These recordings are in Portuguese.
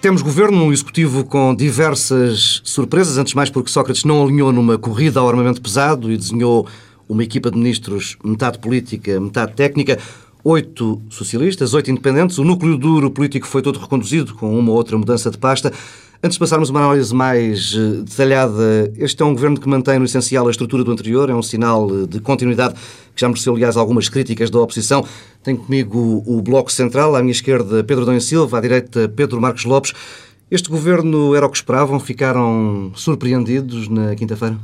Temos governo no executivo com diversas surpresas, antes mais porque Sócrates não alinhou numa corrida ao armamento pesado e desenhou uma equipa de ministros metade política, metade técnica. Oito socialistas, oito independentes. O núcleo duro político foi todo reconduzido, com uma ou outra mudança de pasta. Antes de passarmos uma análise mais eh, detalhada, este é um governo que mantém no essencial a estrutura do anterior, é um sinal eh, de continuidade que já mereceu, aliás, algumas críticas da oposição. Tenho comigo o Bloco Central, à minha esquerda Pedro Dom Silva, à direita Pedro Marcos Lopes. Este governo era o que esperavam? Ficaram surpreendidos na quinta-feira?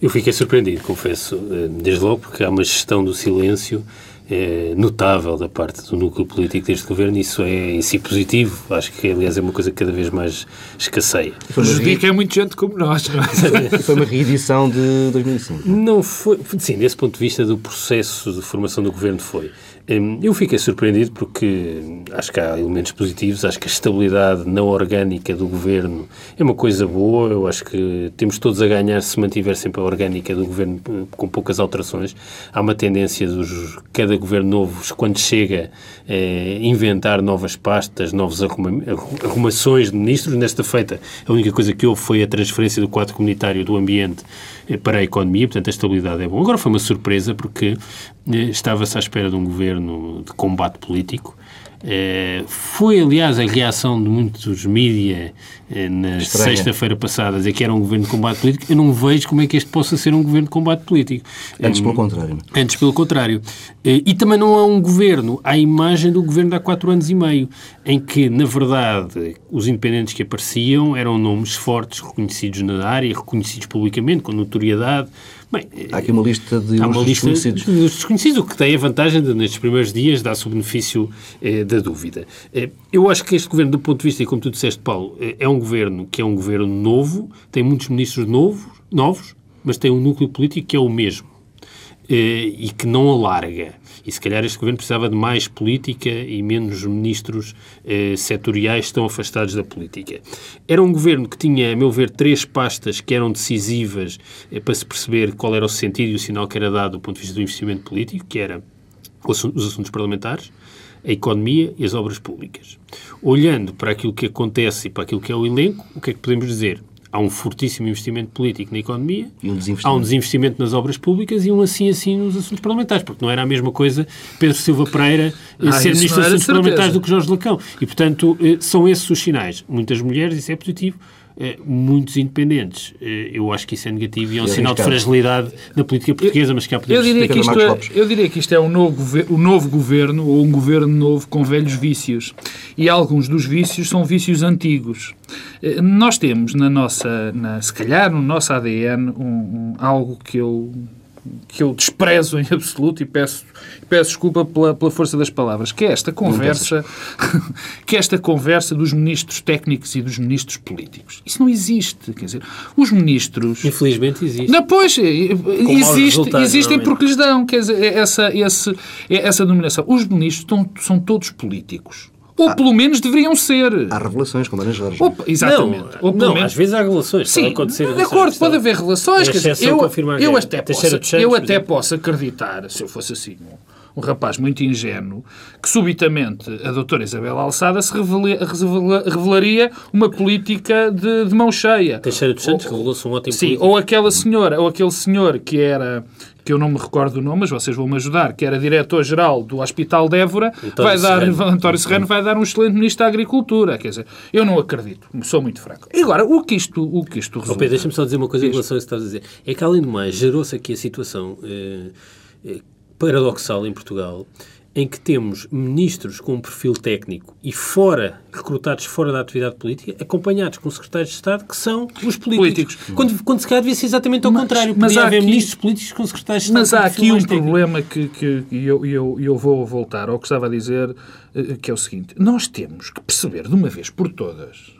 Eu fiquei surpreendido, confesso, eh, desde logo, porque há uma gestão do silêncio é, notável da parte do núcleo político deste governo. Isso é em si positivo. Acho que, aliás, é uma coisa que cada vez mais escasseia. Prejudica é muita gente como nós. Não é? foi uma reedição de 2005. Não foi. Sim, desse ponto de vista do processo de formação do governo foi. Hum, eu fiquei surpreendido porque acho que há elementos positivos, acho que a estabilidade não orgânica do governo é uma coisa boa, eu acho que temos todos a ganhar se mantiver sempre a orgânica do governo hum, com poucas alterações. Há uma tendência dos cada governo novo, quando chega, é, inventar novas pastas, novas arruma, arrumações de ministros. Nesta feita, a única coisa que houve foi a transferência do quadro comunitário do ambiente eh, para a economia, portanto a estabilidade é bom. Agora foi uma surpresa porque eh, estava-se à espera de um governo de combate político é, foi, aliás, a reação de muitos mídia é, na sexta-feira passada, dizer que era um governo de combate político. Eu não vejo como é que este possa ser um governo de combate político. Antes, pelo contrário. Antes, pelo contrário. É, e também não é um governo à imagem do governo de há quatro anos e meio, em que, na verdade, os independentes que apareciam eram nomes fortes, reconhecidos na área, reconhecidos publicamente, com notoriedade Bem, há aqui uma lista de há uma lista desconhecidos. De desconhecidos, o que tem a vantagem de, nestes primeiros dias, dar-se o benefício eh, da dúvida. Eh, eu acho que este governo, do ponto de vista, e como tu disseste, Paulo, eh, é um governo que é um governo novo, tem muitos ministros novos, novos mas tem um núcleo político que é o mesmo. Eh, e que não alarga. E se calhar este governo precisava de mais política e menos ministros eh, setoriais estão afastados da política. Era um governo que tinha, a meu ver, três pastas que eram decisivas eh, para se perceber qual era o sentido e o sinal que era dado do ponto de vista do investimento político, que era os assuntos parlamentares, a economia e as obras públicas. Olhando para aquilo que acontece e para aquilo que é o elenco, o que é que podemos dizer? Há um fortíssimo investimento político na economia, um há um desinvestimento nas obras públicas e um assim assim nos assuntos parlamentares, porque não era a mesma coisa Pedro Silva Pereira ah, ser Ministro dos Assuntos Parlamentares do que Jorge Lacão. E, portanto, eh, são esses os sinais. Muitas mulheres, isso é positivo, eh, muitos independentes. Eh, eu acho que isso é negativo e é um sinal de fragilidade na política portuguesa, mas que há eu diria que, isto é, eu diria que isto é um novo, um novo governo ou um governo novo com velhos vícios. E alguns dos vícios são vícios antigos. Eh, nós temos na nossa, na, se calhar no nosso ADN, um, um, algo que eu que eu desprezo em absoluto e peço, peço desculpa pela, pela força das palavras, que é esta conversa, que é esta conversa dos ministros técnicos e dos ministros políticos. Isso não existe. Quer dizer, os ministros. Infelizmente existe. Não, pois, existe, existem porque lhes dão. Quer dizer, é essa, esse, é essa denominação. Os ministros estão, são todos políticos. Ou pelo menos deveriam ser. Há revelações, como Ana Jorge. Ou, exatamente. Não, Ou não menos... às vezes há revelações. Sim, de acordo, pode haver revelações. Quer dizer, eu, eu até, posso, eu até posso acreditar, se eu fosse assim, um, um rapaz muito ingênuo, que subitamente a doutora Isabel Alçada se revela, revela, revelaria uma política de, de mão cheia. Teixeira dos Santos revelou-se um ótimo Sim, político. ou aquela senhora, ou aquele senhor que era que eu não me recordo o nome, mas vocês vão-me ajudar, que era diretor-geral do Hospital de Évora, vai dar, Serrano. António Serrano vai dar um excelente ministro da Agricultura. Quer dizer, eu não acredito, sou muito fraco. E agora, o que isto, o que isto resulta... Oh, deixa-me só dizer uma coisa em relação a isso que estás a dizer. É que, além do mais, gerou-se aqui a situação eh, eh, paradoxal em Portugal, em que temos ministros com um perfil técnico e fora, recrutados fora da atividade política, acompanhados com secretários de Estado que são os políticos. políticos. Quando, quando se calhar devia ser exatamente ao mas, contrário. Mas há haver aqui, ministros políticos com secretários de Estado. Mas há aqui um problema que, que, que eu, eu, eu vou voltar ao que estava a dizer, eh, que é o seguinte. Nós temos que perceber de uma vez por todas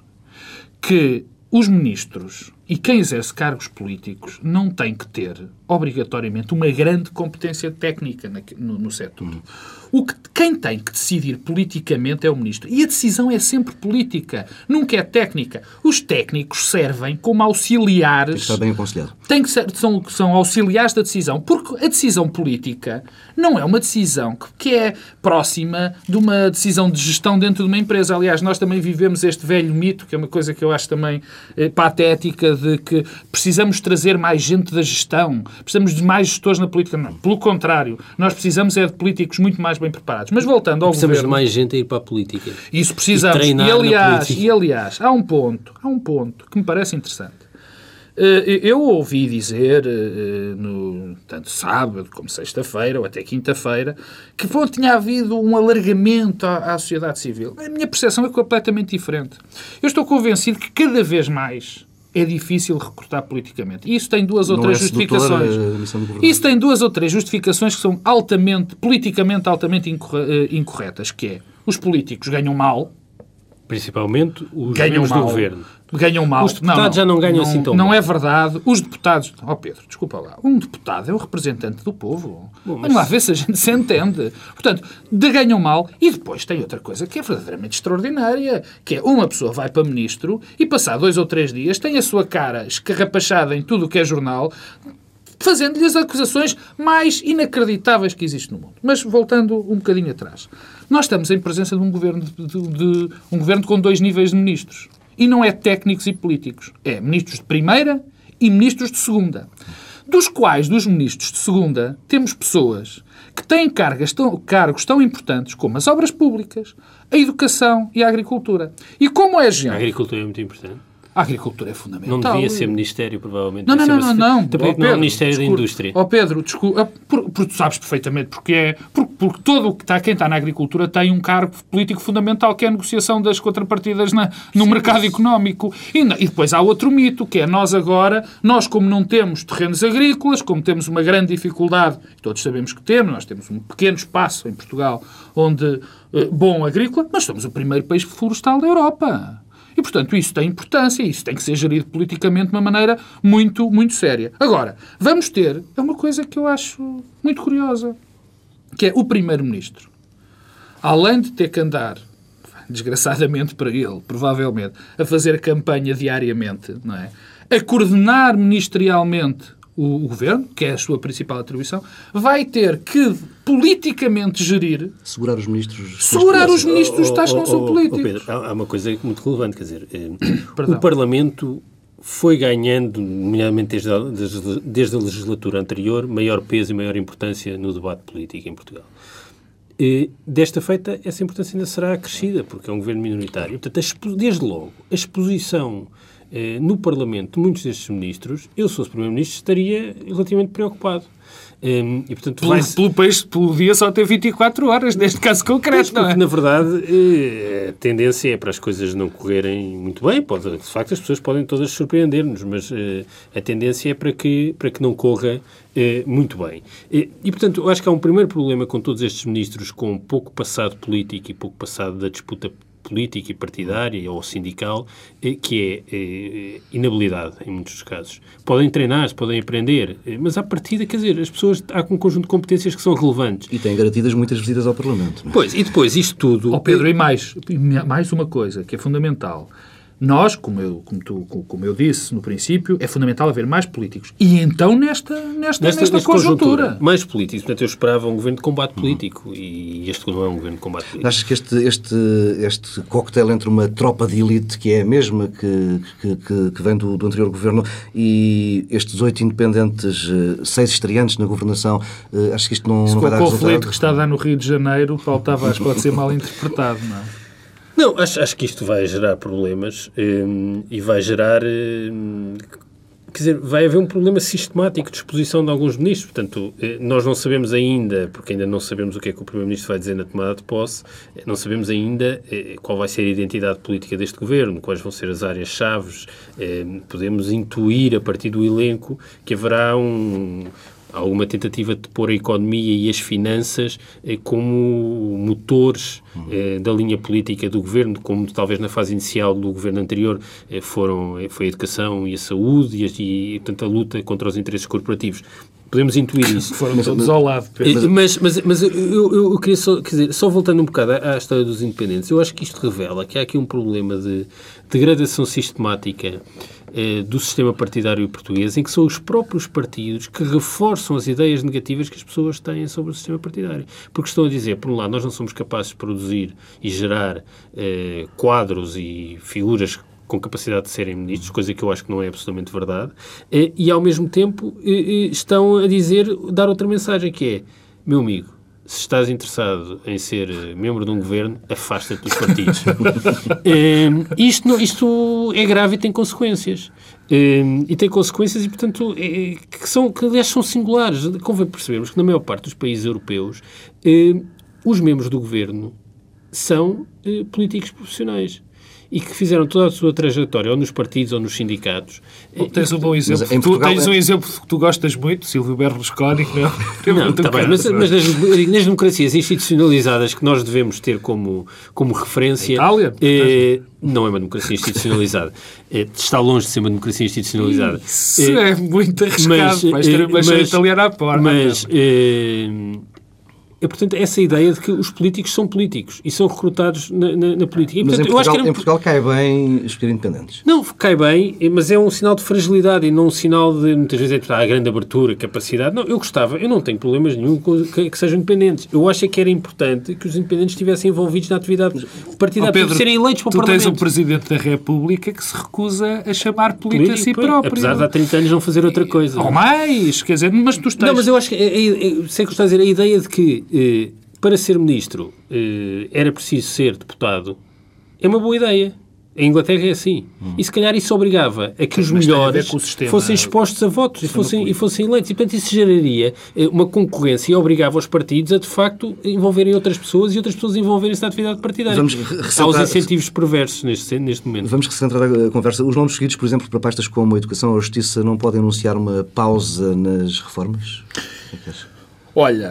que os ministros E quem exerce cargos políticos não tem que ter, obrigatoriamente, uma grande competência técnica no, no setor. O que, quem tem que decidir politicamente é o ministro. E a decisão é sempre política, nunca é técnica. Os técnicos servem como auxiliares. Tem que estar bem aconselhado. Tem que ser, são, são auxiliares da decisão. Porque a decisão política não é uma decisão que, que é próxima de uma decisão de gestão dentro de uma empresa. Aliás, nós também vivemos este velho mito, que é uma coisa que eu acho também eh, patética, de que precisamos trazer mais gente da gestão, precisamos de mais gestores na política. Não, pelo contrário, nós precisamos é de políticos muito mais bem preparados. Mas voltando ao precisamos governo... de mais gente a ir para a política. Isso precisamos. E, e aliás, e aliás, há um ponto, há um ponto que me parece interessante. Eh, eu ouvi dizer, eh, no, tanto sábado como sexta-feira, ou até quinta-feira, que bom, tinha havido um alargamento à, à sociedade civil. A minha percepção é completamente diferente. Eu estou convencido que cada vez mais é difícil recrutar politicamente. Isso tem duas ou Não três é justificações. Isso tem duas ou três justificações que são altamente, politicamente altamente eh, incorretas, que é os políticos ganham mal. Principalmente os ganham mal, do governo ganham mal. Os deputados não, não, já não ganham não, assim tão Não mal. é verdade. Os deputados... Ó oh Pedro, desculpa lá. Um deputado é o representante do povo. Bom, mas... Vamos lá ver se a gente se entende. Portanto, de ganham mal. E depois tem outra coisa que é verdadeiramente extraordinária, que é uma pessoa vai para ministro e passar dois ou três dias tem a sua cara escarrapachada em tudo o que é jornal fazendo-lhe as acusações mais inacreditáveis que existe no mundo. Mas voltando um bocadinho atrás. Nós estamos em presença de um governo, de, de, um governo com dois níveis de ministros. E não é técnicos e políticos. É ministros de primeira e ministros de segunda. Dos quais, dos ministros de segunda, temos pessoas que têm cargas tão, cargos tão importantes como as obras públicas, a educação e a agricultura. E como é gente... A agricultura é muito importante. A agricultura é fundamental. Não devia ser Ministério, provavelmente. Não, não, não, não, não. Também não é o Ministério da Indústria. Ó oh, Pedro, desculpa, porque tu sabes perfeitamente porque é. Porque, porque todo o que está, quem está na agricultura tem um cargo político fundamental, que é a negociação das contrapartidas na, no mercado económico. E, e depois há outro mito, que é nós agora, nós como não temos terrenos agrícolas, como temos uma grande dificuldade, todos sabemos que temos, nós temos um pequeno espaço em Portugal onde, eh, bom agrícola, mas somos o primeiro país florestal da Europa. E, portanto, isso tem importância, isso tem que ser gerido politicamente de uma maneira muito, muito séria. Agora, vamos ter, é uma coisa que eu acho muito curiosa, que é o Primeiro-Ministro, além de ter que andar, desgraçadamente para ele, provavelmente, a fazer campanha diariamente, não é? a coordenar ministerialmente o, o, governo, que é a sua principal atribuição, vai ter que politicamente gerir. Segurar os ministros. Segurar os ministros tais que não são políticos. Oh, Pedro, há uma coisa muito relevante, quer dizer, eh, o Parlamento foi ganhando, nomeadamente desde a, desde, desde a legislatura anterior, maior peso e maior importância no debate político em Portugal. E, desta feita, essa importância ainda será acrescida, porque é um governo minoritário. Portanto, desde logo, a exposição eh, no Parlamento muitos destes ministros, eu, se fosse Primeiro-Ministro, estaria relativamente preocupado. Um, e, portanto, pelo, pelo país podia só ter 24 horas, neste caso concreto, não é? Na verdade, eh, a tendência é para as coisas não correrem muito bem. Pode, de facto, as pessoas podem todas surpreender-nos, mas uh, a tendência é para que, para que não corra uh, muito bem. E, e, portanto, eu acho que há um primeiro problema com todos estes ministros com pouco passado político e pouco passado da disputa política e partidária ou sindical, eh, que é eh, inabilidade, em muitos casos. Podem treinar, podem aprender, eh, mas à partida, quer dizer, as pessoas, há um conjunto de competências que são relevantes. E têm garantidas muitas visitas ao Parlamento. É? Pois, e depois isto tudo... Oh, Pedro, e mais, mais uma coisa que é fundamental. Nós, como eu, como, tu, como eu disse no princípio, é fundamental haver mais políticos. E então nesta, nesta, nesta, nesta conjuntura. conjuntura. Mais políticos. Portanto, eu esperava um governo de combate político uhum. e este não é um governo de combate político. Achas que este, este, este coquetel entre uma tropa de elite, que é a mesma que, que, que, que vem do, do, anterior governo, e estes oito independentes, eh, seis estreantes na governação, eh, acho que isto não, não vai dar resultado? O conflito que está a dar no Rio de Janeiro, faltava, acho que pode ser mal interpretado, não é? Não, acho, acho que isto vai gerar problemas um, e vai gerar. Um, quer dizer, vai haver um problema sistemático de exposição de alguns ministros. Portanto, eh, nós não sabemos ainda, porque ainda não sabemos o que é que o Primeiro-Ministro vai dizer na tomada de posse, eh, não sabemos ainda eh, qual vai ser a identidade política deste governo, quais vão ser as áreas-chave. Podemos intuir, a partir do elenco, que haverá um alguma tentativa de pôr a economia e as finanças eh, como motores eh, da linha política do governo, como talvez na fase inicial do governo anterior eh, foram, foi a educação e a saúde e, e, portanto, a luta contra os interesses corporativos. Podemos intuir isso. Foram todos ao lado. Mas, mas, mas eu, eu, eu, queria só, quer dizer, só voltando um bocado à, à, história dos independentes, eu acho que isto revela que há aqui um problema de degradação sistemática eh, do sistema partidário português, em que são os próprios partidos que reforçam as ideias negativas que as pessoas têm sobre o sistema partidário. Porque estão a dizer, por um lado, nós não somos capazes de produzir e gerar eh, quadros e figuras com capacidade de serem ministros, coisa que eu acho que não é absolutamente verdade, eh, e ao mesmo tempo eh, eh, estão a dizer, dar outra mensagem que é, meu amigo, se estás interessado em ser membro de um governo, afasta-te dos partidos. isto, isto é grave e tem consequências. e tem consequências e, portanto, é, que, são, que aliás são singulares. Convém percebermos que na maior parte dos países europeus os membros do governo são políticos profissionais e que fizeram toda a sua trajetória, ou nos partidos ou nos sindicatos. Bom, tens um bom exemplo. tu, Portugal, tens um exemplo que tu gostas muito, Silvio Berlusconi. Não, não tá bem, mas, mas nas, nas, democracias institucionalizadas que nós devemos ter como, como referência... Itália? É, não é uma democracia institucionalizada. É, está longe de ser uma democracia institucionalizada. Isso é, é muito arriscado. Mas, Vais ter uma mas, italiana à porta. Mas... É, é, portanto, essa ideia de que os políticos são políticos e são recrutados na, na, na política. E, mas portanto, em, Portugal, era... em Portugal cai bem escolher independentes? Não, cai bem, mas é um sinal de fragilidade e não um sinal de, muitas vezes, é, a grande abertura, capacidade. Não, eu gostava, eu não tenho problemas nenhum com que, que, sejam independentes. Eu acho é que era importante que os independentes estivessem envolvidos na atividade partidária, oh, Pedro, serem eleitos para o tu Parlamento. Tu tens um Presidente da República que se recusa a chamar político a si próprio. Apesar de há 30 anos não fazer outra coisa. Ou mais, quer dizer, mas tu estás... Não, mas eu acho que, é, é, é, sei que estás a dizer, a ideia de que... Eh, para ser ministro eh, era preciso ser deputado, é uma boa ideia. A Inglaterra é assim. Hum. E se calhar isso obrigava a que os melhores fossem expostos a votos e fossem, e fossem eleitos. E portanto isso geraria eh, uma concorrência e obrigava os partidos a de facto envolverem outras pessoas e outras pessoas envolverem-se na atividade partidária. Vamos Há os incentivos perversos neste, neste momento. Vamos recentrar a conversa. Os nomes seguidos, por exemplo, para pastas como a educação ou a justiça não podem anunciar uma pausa nas reformas? É Olha,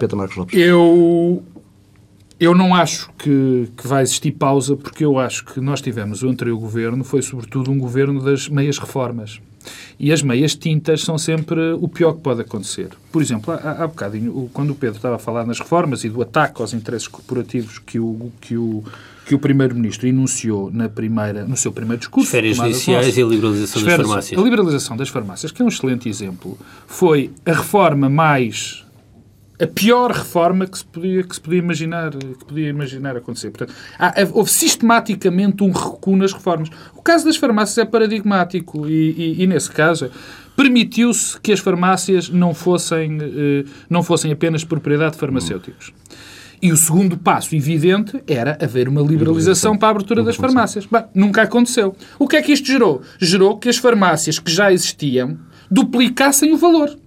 eu eu não acho que, que vai existir pausa, porque eu acho que nós tivemos o anterior governo, foi sobretudo um governo das meias reformas. E as meias tintas são sempre o pior que pode acontecer. Por exemplo, há, há bocadinho, quando o Pedro estava a falar nas reformas e do ataque aos interesses corporativos que o, que o, que o Primeiro-Ministro enunciou na primeira, no seu primeiro discurso... As férias judiciais e a liberalização das farmácias. A liberalização das farmácias, que é um excelente exemplo, foi a reforma mais a pior reforma que se podia, que se podia, imaginar, que podia imaginar acontecer. Portanto, há, houve sistematicamente um recuo nas reformas. O caso das farmácias é paradigmático e, e, e nesse caso, permitiu-se que as farmácias não fossem, eh, não fossem apenas propriedade de farmacêuticos. E o segundo passo evidente era haver uma liberalização para a abertura das farmácias. Bem, nunca aconteceu. O que é que isto gerou? Gerou que as farmácias que já existiam duplicassem o valor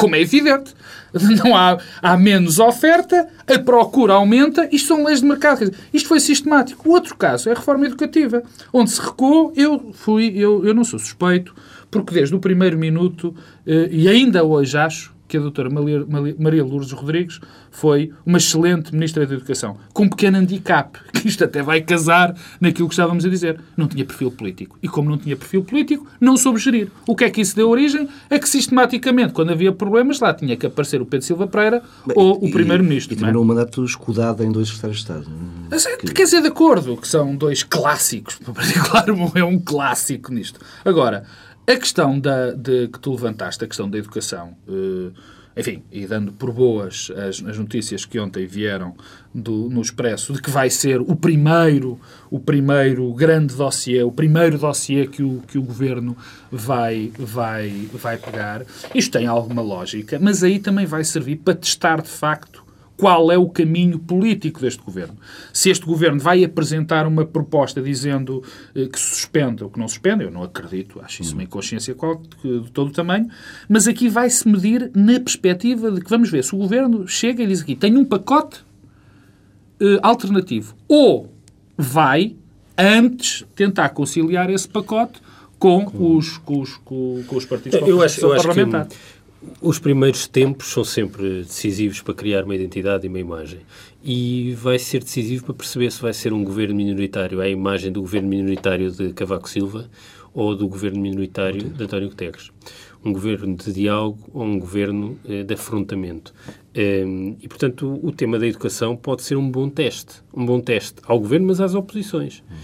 como é evidente. Não há, há menos oferta, a procura aumenta, isto são leis de mercado. Isto foi sistemático. O outro caso é a reforma educativa, onde se recuou, eu fui, eu, eu não sou suspeito, porque desde o primeiro minuto, eh, e ainda hoje acho, que a doutora Maria Lourdes Rodrigues foi uma excelente Ministra da Educação, com um pequeno handicap, que isto até vai casar naquilo que estávamos a dizer. Não tinha perfil político. E como não tinha perfil político, não soube gerir. O que é que isso deu origem? É que sistematicamente, quando havia problemas, lá tinha que aparecer o Pedro Silva Pereira Bem, ou o Primeiro-Ministro. E, e terminou é? o mandato escudado em dois secretários de Estado. Mas, é, que... Quer dizer, de acordo, que são dois clássicos. Para particular, é um clássico nisto. Agora, a questão da, de, que tu levantaste, a questão da educação, uh, enfim, e dando por boas as, as notícias que ontem vieram do, no Expresso, de que vai ser o primeiro, o primeiro grande dossiê, o primeiro dossiê que o, que o Governo vai, vai, vai pegar, isto tem alguma lógica, mas aí também vai servir para testar de facto qual é o caminho político deste governo. Se este governo vai apresentar uma proposta dizendo eh, que suspende ou que não suspende, eu não acredito, acho isso uma inconsciência de todo o tamanho, mas aqui vai-se medir na perspectiva de que, vamos ver, se o governo chega e diz aqui, tem um pacote eh, alternativo, ou vai antes tentar conciliar esse pacote com, com... Os, com, os, com, com os partidos eu acho, eu acho parlamentar. Que Os primeiros tempos são sempre decisivos para criar uma identidade e uma imagem. E vai ser decisivo para perceber se vai ser um governo minoritário à imagem do governo minoritário de Cavaco Silva ou do governo minoritário de António Guterres. Um governo de diálogo ou um governo eh, de afrontamento. Um, e, portanto, o, o, tema da educação pode ser um bom teste. Um bom teste ao governo, mas às oposições. Eh,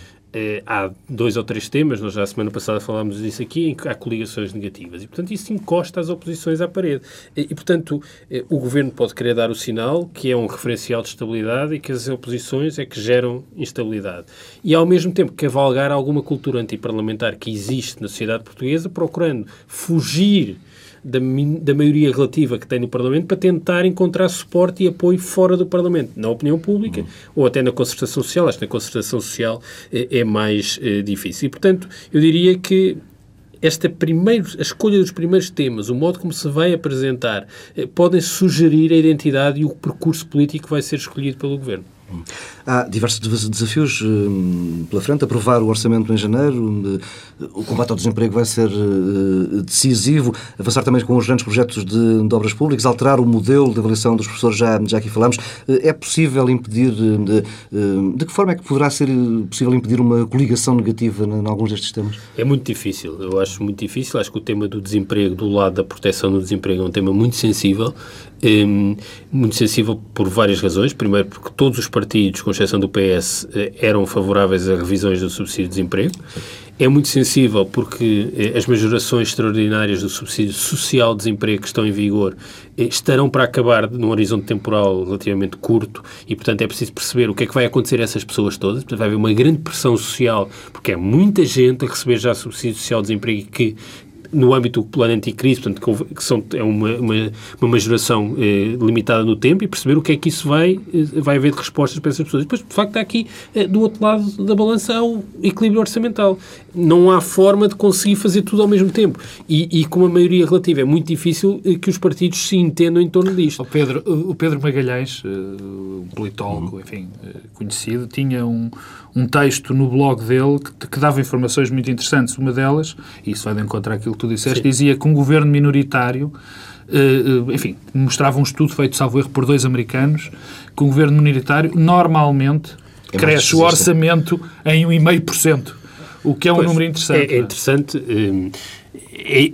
há dois ou três temas, nós já a semana passada falámos disso aqui, em que há coligações negativas. E, portanto, isso encosta as oposições à parede. E, e, portanto, eh, o governo pode querer dar o sinal que é um referencial de estabilidade e que as oposições é que geram instabilidade. E, ao mesmo tempo, cavalgar alguma cultura antiparlamentar que existe na sociedade portuguesa, procurando fugir da, da maioria relativa que tem no Parlamento para tentar encontrar suporte e apoio fora do Parlamento, na opinião pública uhum. ou até na concertação social. Acho que na concertação social é, é mais é, difícil. E, portanto, eu diria que esta primeiro, a escolha dos primeiros temas, o modo como se vai apresentar, eh, podem sugerir a identidade e o percurso político que vai ser escolhido pelo Governo. Há diversos desafios hum, pela frente. Aprovar o orçamento em janeiro, hum, o combate ao desemprego vai ser hum, decisivo. Avançar também com os grandes projetos de, de obras públicas, alterar o modelo de avaliação dos professores, já, já aqui falamos. É possível impedir. De, de que forma é que poderá ser possível impedir uma coligação negativa em alguns destes temas? É muito difícil. Eu acho muito difícil. Acho que o tema do desemprego, do lado da proteção do desemprego, é um tema muito sensível. muito sensível por várias razões. Primeiro, porque todos os partidos, exceção do PS, eh, eram favoráveis a revisões do subsídio de desemprego. É muito sensível porque eh, as majorações extraordinárias do subsídio social de desemprego que estão em vigor eh, estarão para acabar num horizonte temporal relativamente curto e, portanto, é preciso perceber o que é que vai acontecer a essas pessoas todas. Portanto, vai haver uma grande pressão social, porque é muita gente a receber já subsídio social de desemprego que no âmbito do plano anticrise, portanto, que são, é uma, uma, uma majoração eh, limitada no tempo e perceber o que é que isso vai, eh, vai haver de respostas para essas pessoas. depois, de facto, está aqui, eh, do outro lado da balança, o equilíbrio orçamental. Não há forma de conseguir fazer tudo ao mesmo tempo. E, e com uma maioria relativa é muito difícil eh, que os partidos se entendam em torno disto. O Pedro, o Pedro Magalhães, eh, um politólogo, enfim, eh, conhecido, tinha um, um texto no blog dele que, que, dava informações muito interessantes. Uma delas, e isso vai de encontro àquilo que tu disseste, Sim. dizia que um governo minoritário, uh, enfim, mostrava um estudo feito, salvo erro, por dois americanos, que um governo minoritário normalmente é cresce o orçamento em 1,5%. O que é um pois, número interessante. É, é interessante. Um, é,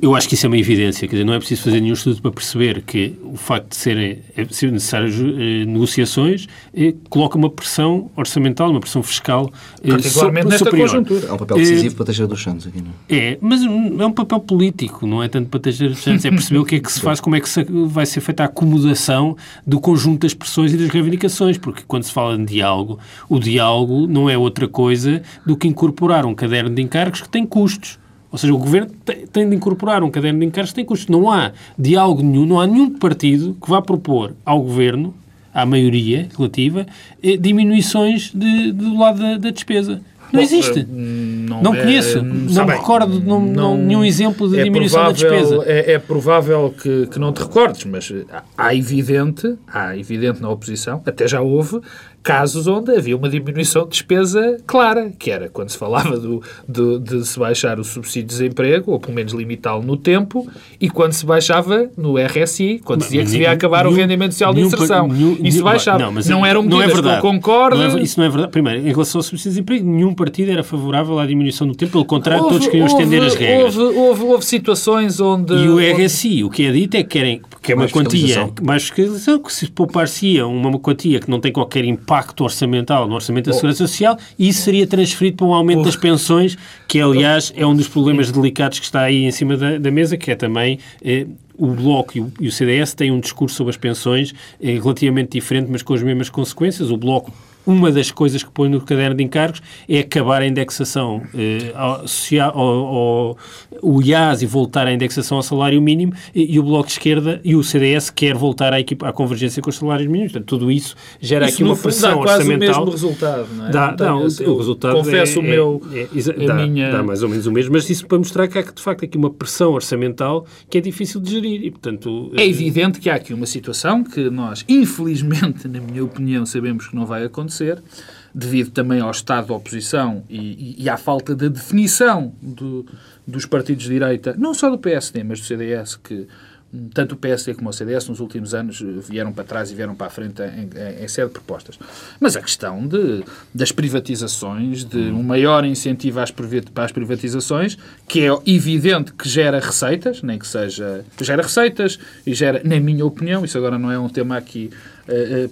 eu acho que isso é uma evidência, quer dizer, não é preciso fazer nenhum estudo para perceber que o facto de serem é ser necessárias eh, negociações eh, coloca uma pressão orçamental, uma pressão fiscal eh, Particularmente nesta superior. conjuntura. É um papel decisivo para Teixeira dos Santos aqui, não é? É, mas é um papel político, não é tanto para Teixeira dos Santos, é perceber o que é que se faz, como é que se, vai ser feita a acomodação do conjunto das pressões e das reivindicações, porque quando se fala de diálogo, o diálogo não é outra coisa do que incorporar um caderno de encargos que tem custos. Ou seja, o governo tem de incorporar um caderno de encargos que tem custos. Não há diálogo nenhum, não há nenhum partido que vá propor ao governo, à maioria relativa, eh, diminuições de, do lado da, da despesa. Não existe. Eh, não, não é, conheço. Não me recordo de nenhum exemplo de é diminuição provável, da despesa. É, é, provável que, que não te recordes, mas há evidente, há evidente na oposição, até já houve, casos onde havia uma diminuição de despesa clara, que era quando se falava do, do de se baixar o subsídio de desemprego, ou pelo menos limitá-lo no tempo, e quando se baixava no RSI, quando se dizia que se ia acabar nenhum, o rendimento social de inserção. Nenhum, se baixava. Não, mas não eram medidas não é verdade. que eu concordo. Não é, isso não é verdade. Primeiro, em relação ao subsídio de desemprego, nenhum partido era favorável à diminuição do tempo, pelo contrário, houve, todos queriam houve, estender as regras. Houve, houve, houve, situações onde... E o RSI, o que é dito é que querem que é uma quantia, mais fiscalização, que se poupar-se-ia uma quantia que não tem qualquer impacto orçamental no Orçamento da Segurança Social e isso seria transferido para um aumento das pensões, que aliás é um dos problemas delicados que está aí em cima da, da mesa, que é também eh, o Bloco e o, e o, CDS têm um discurso sobre as pensões eh, relativamente diferente, mas com as mesmas consequências. O Bloco uma das coisas que põe no caderno de encargos é acabar a indexação eh, social, ao, ao, o IAS e voltar à indexação ao salário mínimo e, e, o Bloco de Esquerda e o CDS quer voltar à, equipa, à convergência com os salários mínimos. Portanto, tudo isso gera isso aqui uma pressão dá quase orçamental. o mesmo resultado, não é? Dá, não, o, o resultado confesso é, o meu, é, é, dá, minha... dá mais ou menos o mesmo, mas isso para mostrar que há de facto aqui uma pressão orçamental que é difícil de gerir e, portanto... É evidente que há aqui uma situação que nós, infelizmente, na minha opinião, sabemos que não vai acontecer, devido também ao estado da oposição e, e, e à falta de definição do, dos partidos de direita, não só do PSD, mas do CDS, que tanto o PSD como o CDS nos últimos anos vieram para trás e vieram para a frente em, em, em série de propostas. Mas a questão de, das privatizações, de um maior incentivo às, para as privatizações, que é evidente que gera receitas, nem que seja. gera receitas e gera, na minha opinião, isso agora não é um tema aqui eh, eh,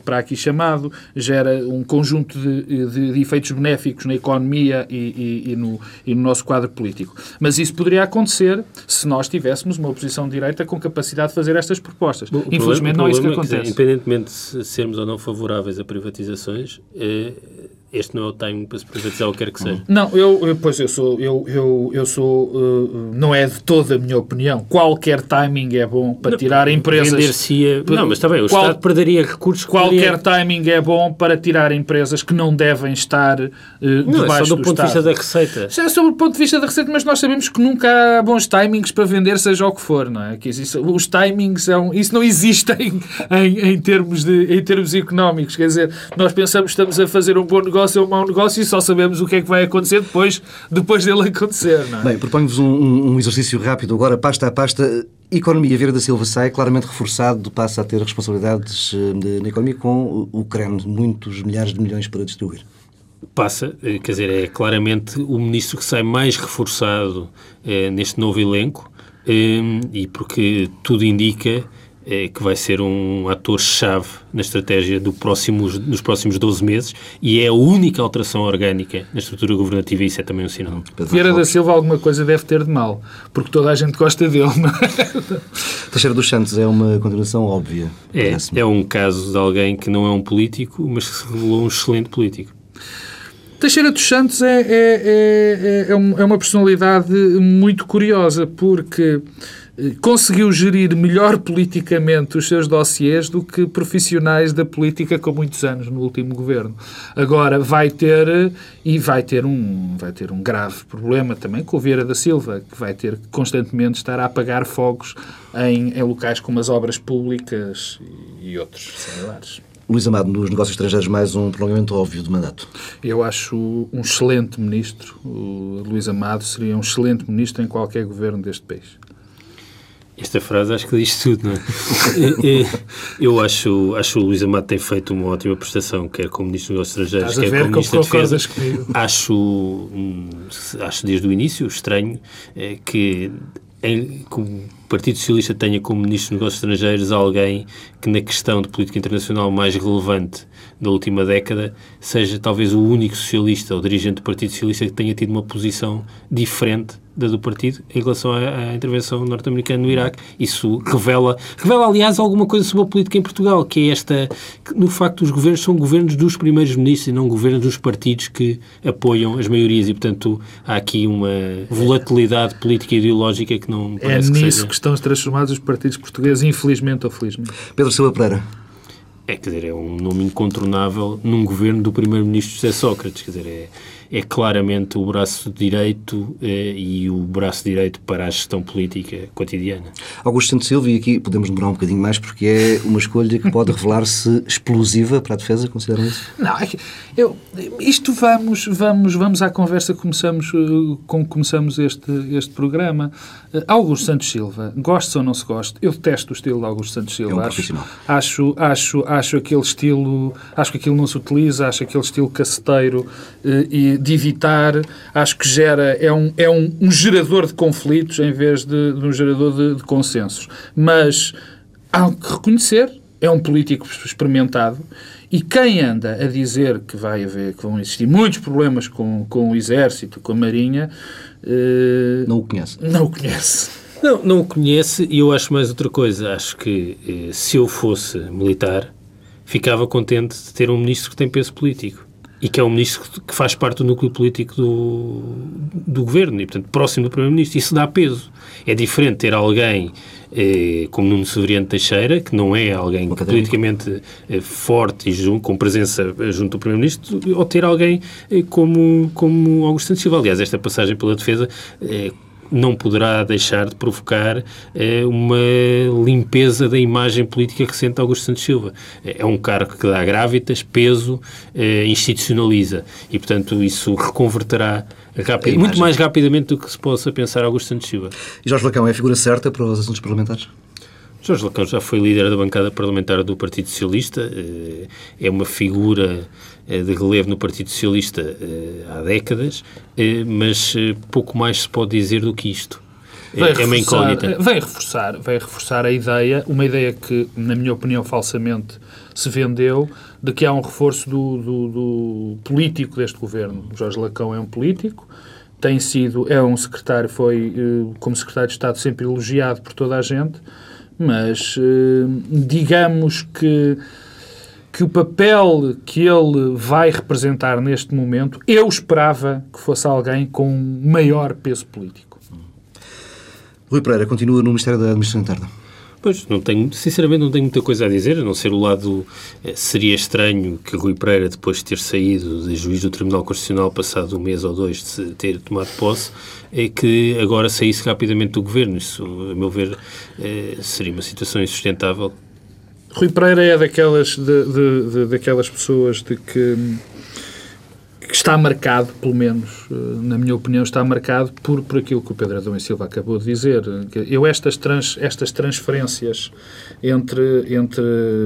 para aqui chamado, gera um conjunto de, de, de efeitos benéficos na economia e, e, e, no, e, no, nosso quadro político. Mas isso poderia acontecer se nós tivéssemos uma oposição de direita com capacidade de fazer estas propostas. Bom, Infelizmente problema, não é isso que acontece. É que, independentemente de sermos ou não favoráveis a privatizações, eh, este não é o timing para se privatizar o que quer que seja. Não, eu, eu pois eu sou, eu, eu, eu sou, uh, não é de toda a minha opinião. Qualquer timing é bom para não, tirar empresas. Vender-se Não, mas está bem, o qual, Estado perderia recursos. Qualquer poderia... timing é bom para tirar empresas que não devem estar uh, não, debaixo é só do, do ponto Estado. de vista da receita. Já é sobre o ponto de vista da receita, mas nós sabemos que nunca há bons timings para vender, seja o que for, não é? Que existe, os timings, são, isso não existe em, em, em, termos de, em termos económicos. Quer dizer, nós pensamos que estamos a fazer um bom negócio ou um mau negócio e só sabemos o que é que vai acontecer depois, depois dele acontecer. Não é? Bem, proponho-vos um, um, exercício rápido agora, pasta a pasta. Economia Vieira da Silva sai claramente reforçado, passa a ter responsabilidades eh, de, na economia com o CREN, muitos milhares de milhões para distribuir passa, eh, quer dizer, é claramente o ministro que sai mais reforçado é, neste novo elenco é, e porque tudo indica é, que vai ser um ator-chave na estratégia do próximos, nos próximos 12 meses e é a única alteração orgânica na estrutura governativa e isso é também um sinal. Vieira da Silva alguma coisa deve ter de mal, porque toda a gente gosta dele, não é? Teixeira dos Santos é uma continuação óbvia. É, é um caso de alguém que não é um político, mas que se revelou um excelente político. Teixeira dos Santos é, é, é, é, é uma personalidade muito curiosa, porque conseguiu gerir melhor politicamente os seus dossiers do que profissionais da política com muitos anos no último governo. Agora vai ter e vai ter um vai ter um grave problema também com o Vieira da Silva, que vai ter que constantemente estar a apagar fogos em, em locais como as obras públicas e outros similares. Luís Amado, nos negócios estrangeiros, mais um prolongamento óbvio de mandato. Eu acho um excelente ministro. O Luís Amado seria um excelente ministro em qualquer governo deste país. Esta frase acho que diz tudo, não é? Eu acho, acho que o Luís Amado tem feito uma ótima prestação, quer como Ministro dos Negócios Estrangeiros, quer como Ministro da Defesa. Acho, hum, acho desde o início estranho é, que em, que o Partido Socialista tenha como Ministro dos Negócios Estrangeiros alguém que na questão de política internacional mais relevante da última década seja talvez o único socialista ou dirigente do Partido Socialista que tenha tido uma posição diferente da do partido em relação à, à intervenção norte-americana no Iraque. Isso revela, revela, aliás, alguma coisa sobre a política em Portugal, que é esta, que, no facto, os governos são governos dos primeiros ministros e não governos dos partidos que apoiam as maiorias e, portanto, há aqui uma volatilidade política e ideológica que não É nisso que, seja... que estão transformados os partidos portugueses, infelizmente ou felizmente. Pedro Silva Pereira. É, quer dizer, é um nome incontornável num governo do primeiro-ministro José Sócrates, quer dizer, é é claramente o braço direito eh, e o braço direito para a gestão política cotidiana. Augusto Santos Silva, e aqui podemos demorar um bocadinho mais porque é uma escolha que pode revelar-se explosiva para a defesa, consideram isso? Não, é eu, isto vamos, vamos, vamos à conversa começamos, eh, com começamos este, este programa. Eh, Augusto Santos Silva, goste ou não se goste, eu detesto o estilo de Augusto Santos Silva. É um acho, acho, acho, acho aquele estilo, acho que aquilo não se utiliza, acho aquele estilo caceteiro e de evitar, acho que gera, é um, é um, um gerador de conflitos em vez de, de um gerador de, de consensos. Mas há que reconhecer, é um político experimentado e quem anda a dizer que vai haver, que vão existir muitos problemas com, com o Exército, com a Marinha, eh, não o conhece. Não o conhece. Não, não o conhece e eu acho mais outra coisa. Acho que eh, se eu fosse militar, ficava contente de ter um ministro que tem peso político e que é um ministro que faz parte do núcleo político do, do governo e, portanto, próximo do primeiro-ministro. Isso dá peso. É diferente ter alguém eh, como Nuno Severiano Teixeira, que não é alguém politicamente eh, forte e junto, com presença junto do primeiro-ministro, ou ter alguém eh, como, como Augusto Santos Silva. Aliás, esta passagem pela defesa eh, não poderá deixar de provocar eh, uma limpeza da imagem política recente de Augusto Santos Silva. É um cargo que dá grávidas, peso, eh, institucionaliza e, portanto, isso reconverterá rapid, muito mais rapidamente do que se possa pensar Augusto Santos Silva. E Jorge Lacão é a figura certa para os assuntos parlamentares? Jorge Lacão já foi líder da bancada parlamentar do Partido Socialista, eh, é uma figura eh, de relevo no Partido Socialista eh, há décadas, mas pouco mais se pode dizer do que isto. Vai é uma incógnita. Vai reforçar, vai reforçar a ideia, uma ideia que, na minha opinião, falsamente se vendeu, de que há um reforço do, do, do político deste governo. Jorge Lacão é um político, tem sido, é um secretário, foi como secretário de Estado sempre elogiado por toda a gente, mas eh, digamos que que o papel que ele vai representar neste momento, eu esperava que fosse alguém com maior peso político. Rui Pereira continua no Ministério da Administração Interna. Pois, não tenho, sinceramente não tenho muita coisa a dizer, a não ser o lado, eh, seria estranho que Rui Pereira, depois de ter saído de juiz do Tribunal Constitucional, passado um mês ou dois de ter tomado posse, é que agora saísse rapidamente do governo. Isso, a meu ver, eh, seria uma situação insustentável. Rui Pereira é daquelas, de, de, de, daquelas pessoas de que que está marcado, pelo menos, eh, na minha opinião, está marcado por, por aquilo que o Pedro Adão e Silva acabou de dizer. Eu, estas, trans, estas transferências entre, entre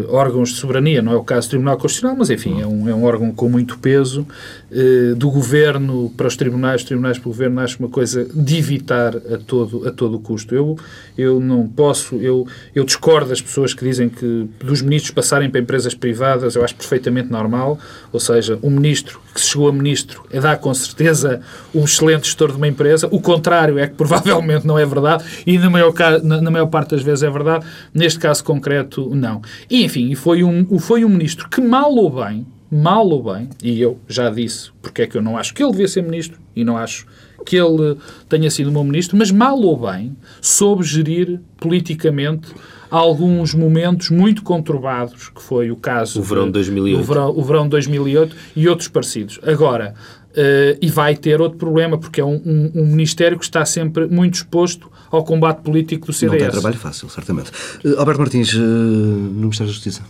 órgãos de soberania, não é o caso do Tribunal Constitucional, mas, enfim, é um, é um órgão com muito peso, eh, do governo para os tribunais, os tribunais para o governo, acho uma coisa de evitar a todo, a todo custo. Eu, eu não posso, eu, eu discordo das pessoas que dizem que dos ministros passarem para empresas privadas, eu acho perfeitamente normal, ou seja, um ministro que chegou a ministro é dar com certeza um excelente gestor de uma empresa. O contrário é que provavelmente não é verdade e na maior, na, maior parte das vezes é verdade. Neste caso concreto, não. E, enfim, foi um, foi um ministro que, mal ou bem, mal ou bem, e eu já disse porque é que eu não acho que ele devia ser ministro e não acho que ele tenha sido um bom ministro, mas mal ou bem soube gerir politicamente alguns momentos muito conturbados, que foi o caso... O verão de 2008. O verão, o verão de 2008 e outros parecidos. Agora, uh, e vai ter outro problema, porque é um, um, um, Ministério que está sempre muito exposto ao combate político do CDS. Não tem trabalho fácil, certamente. Uh, Alberto Martins, uh, no Ministério da Justiça.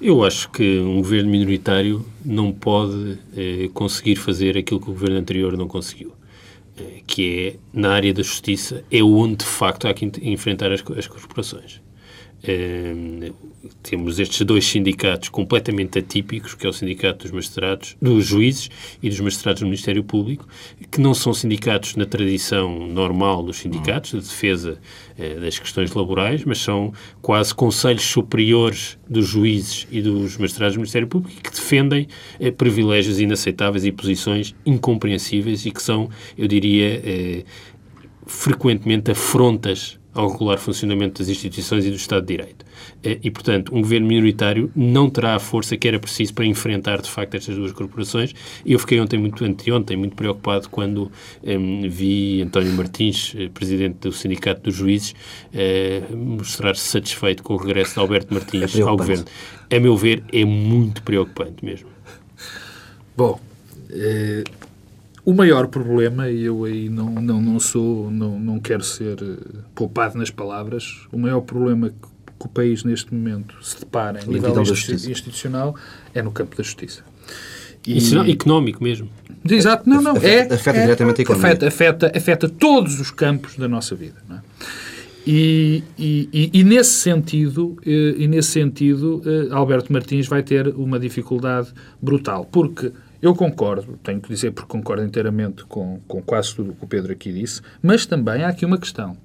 Eu acho que um governo minoritário não pode conseguir fazer aquilo que o governo anterior não conseguiu que é, na área da justiça, é onde, de facto, há que enfrentar as, as corporações. Temos estes dois sindicatos completamente atípicos, que é o sindicato dos magistrados, dos juízes e dos magistrados do Ministério Público, que não são sindicatos na tradição normal dos sindicatos, de defesa uh, das questões laborais, mas são quase conselhos superiores dos juízes e dos magistrados do Ministério Público que defendem uh, privilégios inaceitáveis e posições incompreensíveis e que são, eu diria, eh, frequentemente afrontas ao regular funcionamento das instituições e do Estado de Direito. Eh, e, portanto, um governo minoritário não terá a força que era preciso para enfrentar, de facto, estas duas corporações. Eu fiquei ontem, muito anteontem, muito preocupado quando um, ehm, vi António Martins, eh, presidente do Sindicato dos Juízes, uh, mostrar-se satisfeito com o regresso de Alberto Martins é ao governo. A meu ver, é muito preocupante mesmo. Bom, o maior problema, e eu aí não, não, não sou, não, não quero ser uh, poupado nas palavras, o maior problema que, que o país neste momento se depara em nível institucional é no campo da justiça. E... Isso não, económico mesmo. Exato, não, não. Afeta, é, afeta é, diretamente a economia. Afeta, afeta, afeta todos os campos da nossa vida. É? E, e, e, nesse sentido, eh, e nesse sentido eh, Alberto Martins vai ter uma dificuldade brutal, porque eu concordo, tenho que dizer porque concordo inteiramente com, com quase tudo o que o Pedro aqui disse, mas também há aqui uma questão.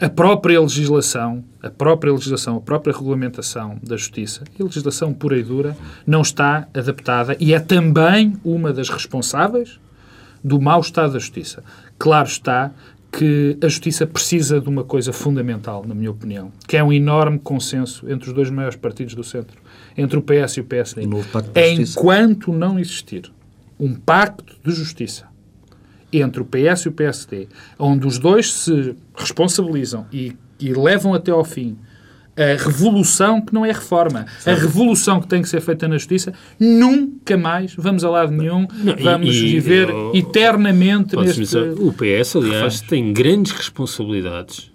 A própria legislação, a própria legislação, a própria regulamentação da justiça, a legislação pura e dura, não está adaptada e é também uma das responsáveis do mau estado da justiça. Claro está que a justiça precisa de uma coisa fundamental, na minha opinião, que é um enorme consenso entre os dois maiores partidos do centro, entre o PS e o PSD. Enquanto não existir um pacto de justiça entre o PS e o PSD, onde os dois se responsabilizam e, e levam até ao fim a revolução que não é reforma, Sim. a revolução que tem que ser feita na justiça, nunca mais vamos a lado nenhum, não, vamos e, viver e, eternamente neste... Dizer, o PS, aliás, tem grandes responsabilidades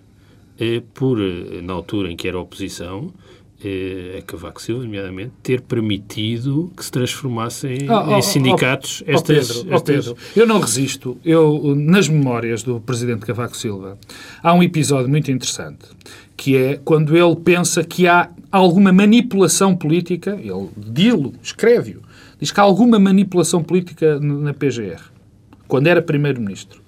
eh, por, eh, na altura em que era oposição, a Cavaco Silva, nomeadamente, ter permitido que se transformassem oh, em sindicatos oh, estas, Pedro, estas... Pedro, eu não resisto. Eu, nas memórias do presidente Cavaco Silva, há um episódio muito interessante, que é quando ele pensa que há alguma manipulação política, ele dilo, escreve-o, diz que há alguma manipulação política na PGR, quando era primeiro-ministro.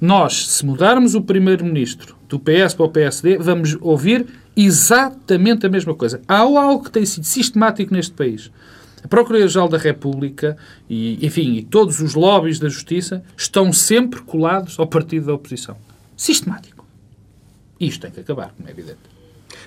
Nós, se mudarmos o primeiro-ministro do PS para o PSD, vamos ouvir exatamente a mesma coisa. Há algo que tem sido sistemático neste país. A Procuradoria-Geral da República e, enfim, e todos os lobbies da Justiça estão sempre colados ao partido da oposição. Sistemático. Isto tem que acabar, como é evidente.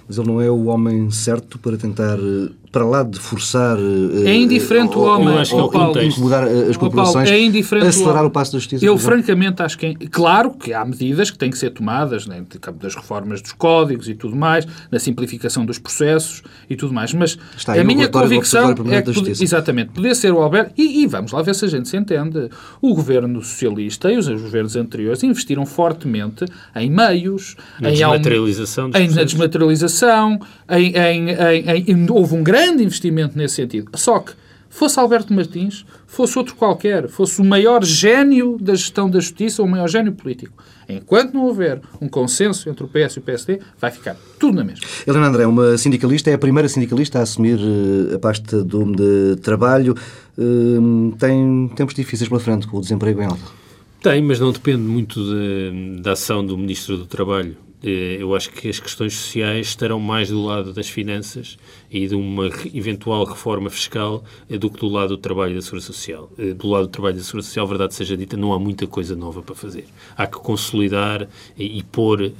Mas ele não é o homem certo para tentar eh, para lá de forçar é indiferente o homem. acho que é o Paulo, incomodar as corporações é indiferente acelerar o passo da justiça eu francamente acho que é, claro que há medidas que têm que ser tomadas né, das reformas dos códigos e tudo mais na simplificação dos processos e tudo mais mas Está a minha convicção é que pode, exatamente poder ser o Alberto e, e, vamos lá ver se a gente se entende. O governo socialista e os, os governos anteriores investiram fortemente em meios na em desmaterialização em, na desmaterialização em, em, em, em houve um grande investimento nesse sentido. Só que, fosse Alberto Martins, fosse outro qualquer, fosse o maior gênio da gestão da justiça ou o maior gênio político. Enquanto não houver um consenso entre o PS e o PSD, vai ficar tudo na mesma. Helena André, uma sindicalista, é a primeira sindicalista a assumir uh, a pasta do de trabalho. Uh, tem tempos difíceis pela frente com o desemprego em alta. Tem, mas não depende muito de, da ação do Ministro do Trabalho. Eh, eu acho que as questões sociais estarão mais do lado das finanças e de uma eventual reforma fiscal eh, do que do lado do trabalho da segurança social. Eh, do lado do trabalho da segurança social, verdade seja dita, não há muita coisa nova para fazer. Há que consolidar e pôr,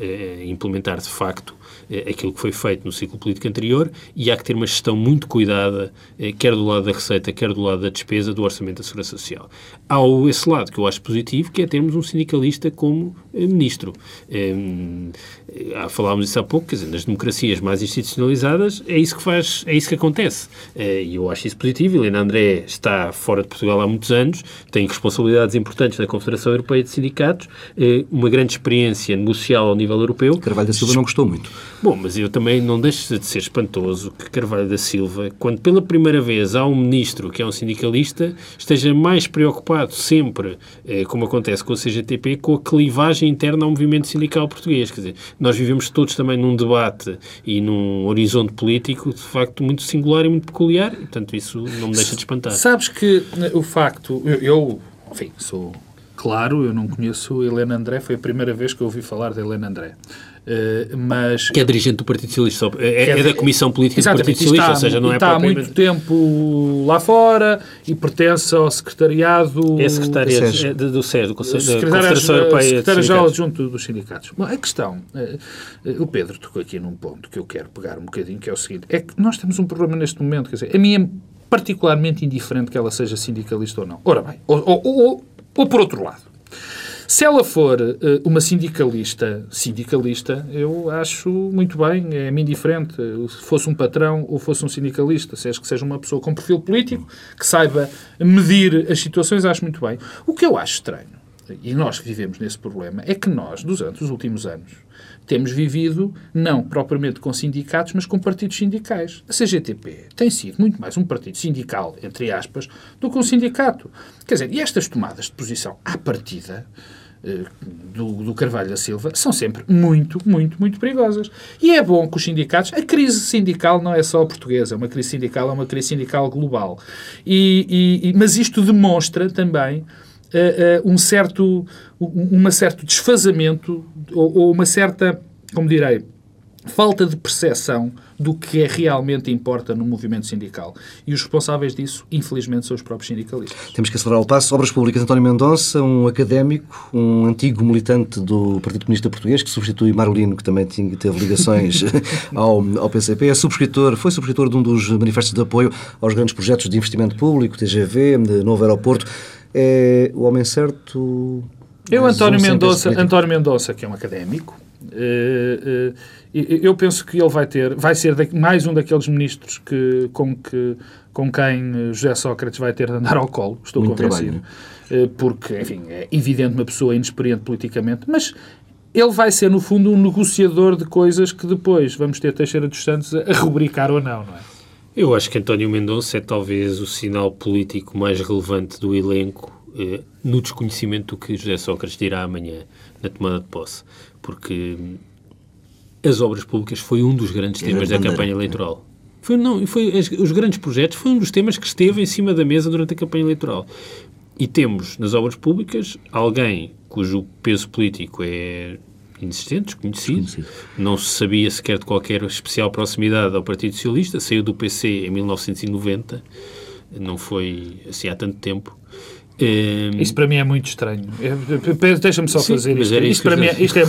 implementar de facto aquilo que foi feito no ciclo político anterior e há que ter uma gestão muito cuidada, quer do lado da receita, quer do lado da despesa, do orçamento da segurança social. Há esse lado que eu acho positivo, que é termos um sindicalista como ministro. Ehm, falámos isso há pouco, quer dizer, nas democracias mais institucionalizadas é isso que faz, é isso que acontece. Eh, e eu acho isso positivo. Helena André está fora de Portugal há muitos anos, tem responsabilidades importantes na Confederação Europeia de Sindicatos, eh, uma grande experiência negocial ao nível europeu. Carvalho da Silva não gostou muito. Bom, mas eu também não deixo de ser espantoso que Carvalho da Silva, quando pela primeira vez há um ministro que é um sindicalista, esteja mais preocupado sempre, eh, como acontece com a CGTP, com a clivagem interna ao movimento sindical português. Quer dizer, nós vivemos todos também num debate e num horizonte político de facto muito singular e muito peculiar, e, portanto isso não me deixa de espantar. Sabes que eh, o facto, eu, eu enfim, sou claro, eu não conheço Helena André, foi a primeira vez que eu ouvi falar de Helena André. Uh, mas... Que é dirigente do Partido Socialista, é, é, é da Comissão Política do Partido Socialista, está, ou seja, não é está há muito tempo lá fora e pertence ao secretariado... É secretária é, do SES, do Conselho da Confederação Europeia Secretário-Geral Adjunto dos Sindicatos. Bom, a questão, uh, o Pedro tocou aqui num ponto que eu quero pegar um bocadinho, que é o seguinte, é que nós temos um problema neste momento, quer dizer, a minha particularmente indiferente que ela seja sindicalista ou não. Ora bem, ou, ou, ou, ou por outro lado, se ela for uh, uma sindicalista, sindicalista, eu acho muito bem, é-me indiferente. Se fosse um patrão ou fosse um sindicalista, se que seja uma pessoa com perfil político, que saiba medir as situações, acho muito bem. O que eu acho estranho, e nós vivemos nesse problema, é que nós, durante os últimos anos, temos vivido, não propriamente com sindicatos, mas com partidos sindicais. A CGTP tem sido muito mais um partido sindical, entre aspas, do que um sindicato. Quer dizer, e estas tomadas de posição à partida do, do, Carvalho da Silva são sempre muito, muito, muito perigosas. E é bom que os sindicatos. A crise sindical não é só portuguesa, é uma crise sindical, é uma crise sindical global. E, e, mas isto demonstra também uh, uh, um certo, um, certo desfazamento ou, ou uma certa, como direi, falta de percepção do que é realmente importa no movimento sindical. E os responsáveis disso, infelizmente, são os próprios sindicalistas. Temos que acelerar o passo. Obras Públicas, António Mendonça, um académico, um antigo militante do Partido Comunista Português, que substitui Marolino, que também tinha, teve ligações ao, ao PCP. É subscritor, foi subscritor de um dos manifestos de apoio aos grandes projetos de investimento público, TGV, de novo aeroporto é o homem certo. Eu, António Mendonça, António Mendonça, que é um académico, uh, uh, eu penso que ele vai ter, vai ser mais um daqueles ministros que, com, que, com quem José Sócrates vai ter de andar ao colo, estou Muito convencido. Trabalho. Porque, enfim, é evidente uma pessoa inexperiente politicamente, mas ele vai ser, no fundo, um negociador de coisas que depois vamos ter Teixeira dos Santos a rubricar ou não, não é? Eu acho que António Mendonça é talvez o sinal político mais relevante do elenco eh, no desconhecimento do que José Sócrates dirá amanhã na tomada de posse. Porque as obras públicas foi um dos grandes temas da campanha eleitoral. Foi, não, foi, os grandes projetos foi um dos temas que esteve em cima da mesa durante a campanha eleitoral. E temos nas obras públicas alguém cujo peso político é inexistente, desconhecido, desconhecido. não se sabia sequer de qualquer especial proximidade ao Partido Socialista, saiu do PC em 1990, não foi assim há tanto tempo. Um... Isso para mim é muito estranho. Deixa-me só Sim, fazer isto. Isto, para mim é, isto é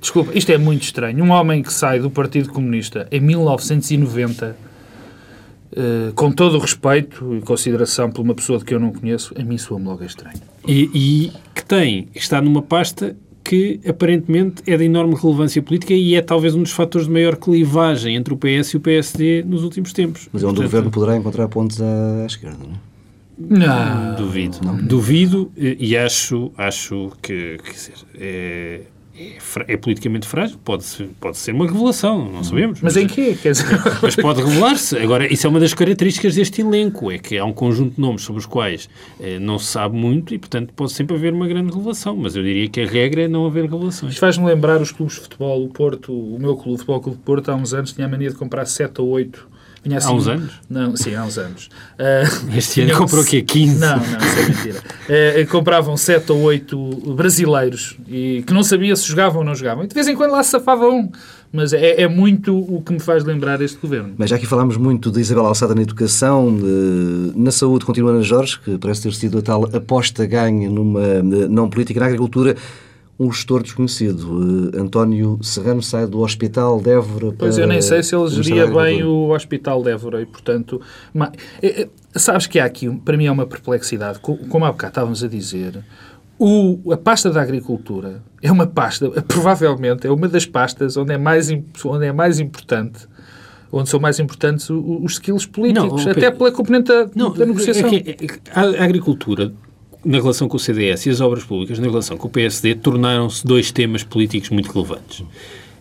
desculpa, isto é muito estranho. Um homem que sai do Partido Comunista em 1990, uh, eh, com todo o respeito e consideração por uma pessoa de que eu não conheço, a mim soa-me logo estranho. E, e que tem, está numa pasta que aparentemente é de enorme relevância política e é talvez um dos fatores de maior clivagem entre o PS e o PSD nos últimos tempos. Mas é onde Portanto, o governo poderá encontrar pontos à esquerda, não é? Não. Duvido. Não. Duvido e acho, acho que, quer dizer, é, é, é, politicamente frágil, pode, pode ser uma revelação, não sabemos. Mas, mas em quê? Quer dizer... Mas pode revelar-se. Agora, isso é uma das características deste elenco, é que há um conjunto de nomes sobre os quais eh, não se sabe muito e, portanto, pode sempre haver uma grande revelação, mas eu diria que a regra é não haver revelações. Isto faz-me lembrar os clubes de futebol, o Porto, o meu clube, o Futebol Clube de Porto, há uns anos tinha a mania de comprar 7 ou 8 Vinha assim, há uns anos? Não, sim, há uns anos. Uh, este ano comprou o quê? 15? Não, não, isso é mentira. Uh, compravam 7 ou 8 brasileiros e que não sabia se jogavam ou não jogavam. E de vez em quando lá se safava um. Mas é, é, muito o que me faz lembrar este governo. Mas já aqui falámos muito de Isabel Alçada na educação, na saúde continua na Jorge, que parece ter sido a tal aposta ganha numa não política na agricultura um gestor desconhecido. Uh, António Serrano sai do Hospital de Évora para... Pois eu nem sei se ele geria bem o Hospital de Évora e, portanto... Mas, é, é, sabes que há aqui, para mim, é uma perplexidade. Como há bocado estávamos a dizer, o, a pasta da agricultura é uma pasta, provavelmente, é uma das pastas onde é mais, onde é mais importante onde são mais importantes os skills políticos, não, até pela componente da, não, da negociação. É que, a agricultura na relação com o CDS e as obras públicas na relação com o PSD tornaram-se dois temas políticos muito relevantes.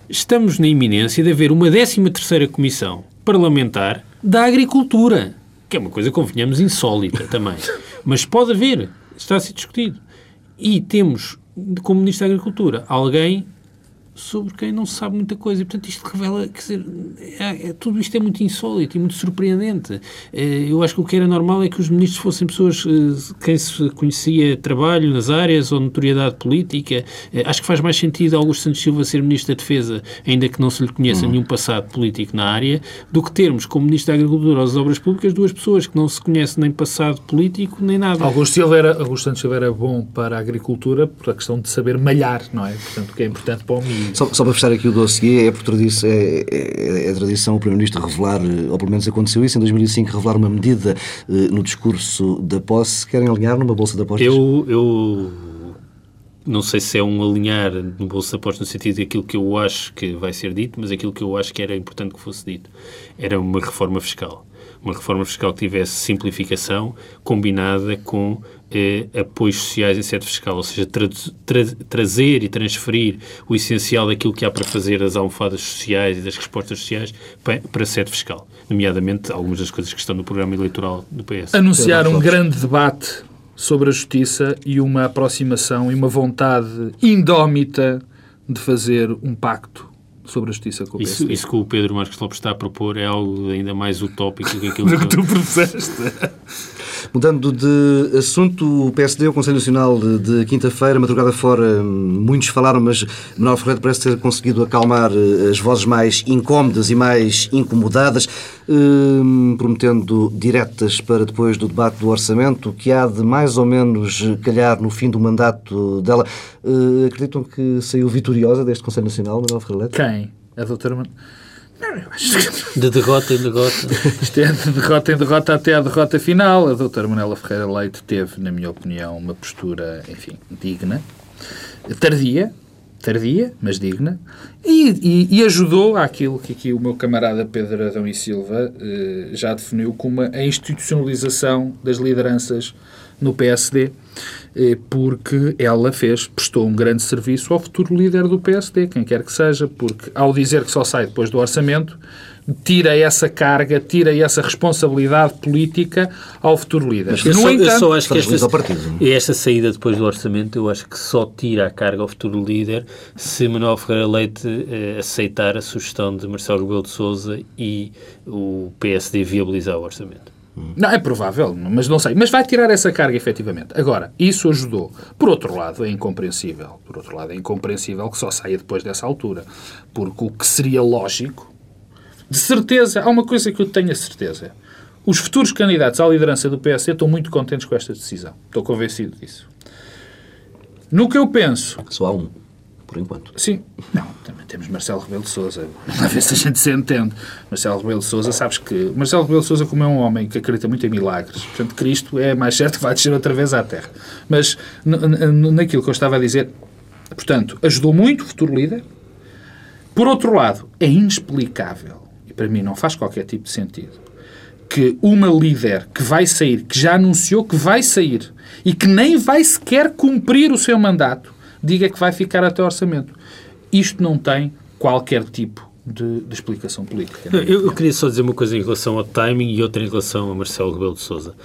Estamos na iminência de haver uma 13 terceira comissão parlamentar da agricultura, que é uma coisa, convenhamos, insólita também. Mas pode haver, está a ser discutido. E temos, como Ministro da Agricultura, alguém sobre quem não se sabe muita coisa. E, portanto, isto revela, quer dizer, é, é, tudo isto é muito insólito e muito surpreendente. É, eu acho que o que era normal é que os ministros fossem pessoas eh, quem se conhecia trabalho nas áreas ou notoriedade política. É, acho que faz mais sentido Augusto Santos Silva ser Ministro da Defesa, ainda que não se lhe conheça uhum. nenhum passado político na área, do que termos como Ministro da Agricultura ou das Obras Públicas duas pessoas que não se conhecem nem passado político nem nada. Augusto, Silva era, Augusto Santos Silva era bom para a agricultura por a questão de saber malhar, não é? Portanto, o que é importante para o milho. Só, só, para fechar aqui o dossiê, é por tradição, é, é, é tradição o Primeiro-Ministro revelar, ou pelo menos aconteceu isso em 2005, revelar uma medida eh, no discurso da posse. Querem alinhar numa bolsa de apostas? Eu, eu não sei se é um alinhar no bolsa de apostas no sentido daquilo que eu acho que vai ser dito, mas aquilo que eu acho que era importante que fosse dito. Era uma reforma fiscal uma reforma fiscal que tivesse simplificação combinada com eh, apoios sociais em sede fiscal, ou seja, tra tra trazer e transferir o essencial daquilo que há para fazer das almofadas sociais e das respostas sociais para, para a sede fiscal, nomeadamente algumas das coisas que estão no programa eleitoral do PS. Anunciar um grande debate sobre a justiça e uma aproximação e uma vontade indómita de fazer um pacto sobre a justiça com o isso, isso que o Pedro Marcos Lopes está a propor é algo ainda mais utópico do que aquilo que, que tu propuseste. Mudando de assunto, o PSD, o Conselho Nacional de, de quinta-feira, madrugada fora, muitos falaram, mas Manuel Ferreira parece ter conseguido acalmar eh, as vozes mais incómodas e mais incomodadas, eh, prometendo diretas para depois do debate do orçamento, que há de mais ou menos calhar no fim do mandato dela. Eh, acreditam que saiu vitoriosa deste Conselho Nacional, Manuel Ferreira? Quem? A doutora... De derrota em derrota. Isto é de derrota em derrota até à derrota final. A doutora Manela Ferreira Leite teve, na minha opinião, uma postura, enfim, digna, tardia, tardia, mas digna, e, e, e, ajudou àquilo que aqui o meu camarada Pedro Adão e Silva eh, já definiu como a institucionalização das lideranças no PSD, porque ela fez, prestou um grande serviço ao futuro líder do PSD, quem quer que seja, porque ao dizer que só sai depois do orçamento, tira essa carga, tira essa responsabilidade política ao futuro líder. Mas eu, no só, entanto, eu só acho que esta, partido. esta saída depois do orçamento, eu acho que só tira a carga ao futuro líder se Manuel Ferreira Leite eh, aceitar a sugestão de Marcelo Rebelo de Sousa e o PSD viabilizar o orçamento. Não, é provável, mas não sei. Mas vai tirar essa carga, efetivamente. Agora, isso ajudou. Por outro lado, é incompreensível. Por outro lado, é incompreensível que só saia depois dessa altura. Porque o que seria lógico, de certeza, há uma coisa que eu tenho a certeza. Os futuros candidatos à liderança do PSD estão muito contentes com esta decisão. Estou convencido disso. No que eu penso... Só há um por enquanto. Sim. Não, também temos Marcelo Rebelo de Sousa. A ver se a gente se entende. Marcelo Rebelo de Sousa, sabes que... Marcelo Rebelo de Sousa, como é um homem que acredita muito em milagres, portanto, Cristo é mais certo que vai descer outra vez à Terra. Mas, naquilo que eu estava a dizer, portanto, ajudou muito o futuro líder. Por outro lado, é inexplicável, e para mim não faz qualquer tipo de sentido, que uma líder que vai sair, que já anunciou que vai sair, e que nem vai sequer cumprir o seu mandato, diga que vai ficar até o orçamento. Isto não tem qualquer tipo de, de explicação política. Eu, eu, queria só dizer uma coisa em relação ao timing e outra em relação a Marcelo Rebelo de Sousa.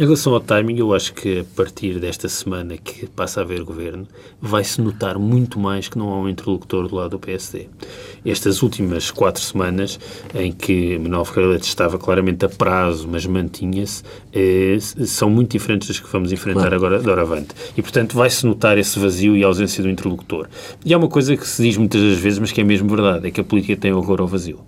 Em relação ao timing, eu acho que a partir desta semana que passa a haver governo, vai-se notar muito mais que não há um interlocutor do lado do PSD. Estas últimas quatro semanas, em que Manuel Ferreira estava claramente a prazo, mas mantinha-se, eh, são muito diferentes das que vamos enfrentar claro. agora de avante. E, portanto, vai-se notar esse vazio e a ausência do interlocutor. E há uma coisa que se diz muitas das vezes, mas que é mesmo verdade, é que a política tem horror ao vazio.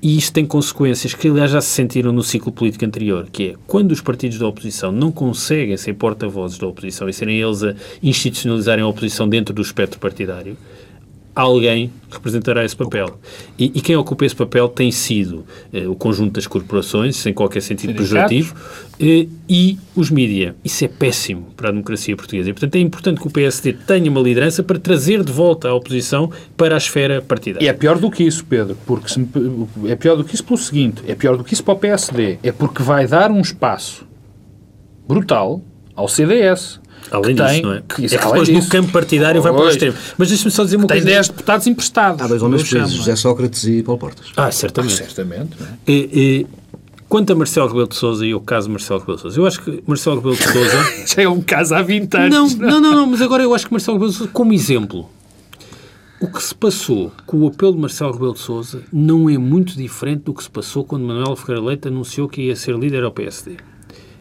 E isto tem consequências que, aliás, já se sentiram no ciclo político anterior, que é quando os partidos da oposição não conseguem ser porta-vozes da oposição e serem eles a institucionalizarem a oposição dentro do espectro partidário, alguém representará esse papel. E, e, quem ocupa esse papel tem sido eh, o conjunto das corporações, sem qualquer sentido pejorativo, eh, e os mídia. Isso é péssimo para a democracia portuguesa. E, portanto, é importante que o PSD tenha uma liderança para trazer de volta a oposição para a esfera partidária. E é pior do que isso, Pedro, porque se, é pior do que isso pelo seguinte, é pior do que isso para o PSD, é porque vai dar um espaço brutal ao CDS, Além disso, tem, não é? Que, é que depois disso, no campo partidário vai para o extremo. Mas deixa-me só dizer uma tem coisa. Tem 10 deputados emprestados. Há dois homens presos, José Sócrates e Paulo Portas. Ah, certamente. Ah, certamente. É? E, e, quanto a Marcelo Rebelo de Sousa e o caso Marcelo Rebelo de Sousa, eu acho que Marcelo Rebelo de Sousa... Já é um caso há 20 anos. Não, não, não, não, mas agora eu acho que Marcelo Rebelo de Sousa, como exemplo, o que se passou com o apelo de Marcelo Rebelo de Sousa não é muito diferente do que se passou quando Manuel Ferreira Leite anunciou que ia ser líder ao PSD.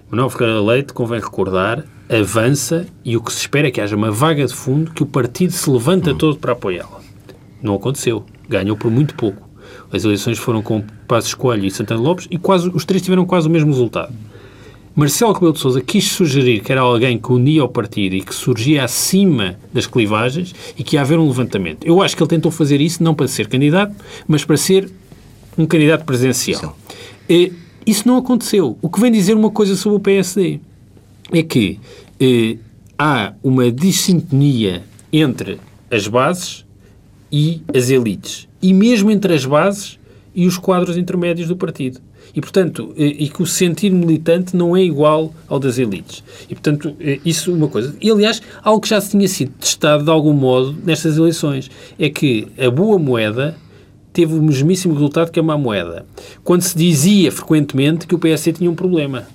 Manuel Ferreira Leite, convém recordar, avança e o que se espera é que haja uma vaga de fundo que o partido se levanta hum. todo para apoiá-la. Não aconteceu. Ganhou por muito pouco. As eleições foram com Passos Coelho e Santana Lopes e quase, os três tiveram quase o mesmo resultado. Marcelo Rebelo de Sousa quis sugerir que era alguém que unia o partido e que surgia acima das clivagens e que ia haver um levantamento. Eu acho que ele tentou fazer isso não para ser candidato, mas para ser um candidato presencial. E, isso não aconteceu. O que vem dizer uma coisa sobre o PSD é que eh, há uma dissintonia entre as bases e as elites. E mesmo entre as bases e os quadros intermédios do partido. E, portanto, eh, e que o sentir militante não é igual ao das elites. E, portanto, eh, isso é uma coisa. E, aliás, algo que já se tinha sido testado de algum modo nestas eleições é que a boa moeda teve o mesmíssimo resultado que a má moeda. Quando se dizia frequentemente que o PSD tinha um problema,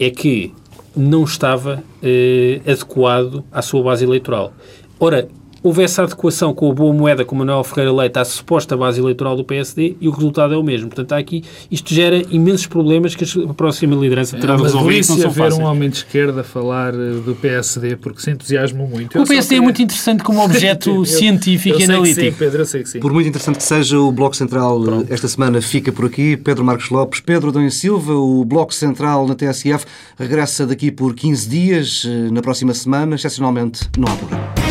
é que não estava eh, adequado à sua base eleitoral. Ora, houve essa adequação com a boa moeda com Manuel Ferreira Leite à suposta base eleitoral do PSD e o resultado é o mesmo. Portanto, há aqui, isto gera imensos problemas que a próxima liderança terá é, de resolver. Não são ver um homem de esquerda falar eh, do PSD porque se entusiasma muito. O PSD é muito interessante como objeto eu, científico eu e analítico. sim, Pedro, eu sei que sim. Por muito interessante que seja, o Bloco Central eh, Pronto. esta semana fica por aqui. Pedro Marcos Lopes, Pedro Dom Silva, o Bloco Central na TSF regressa daqui por 15 dias. Eh, na próxima semana, excepcionalmente, não há programa.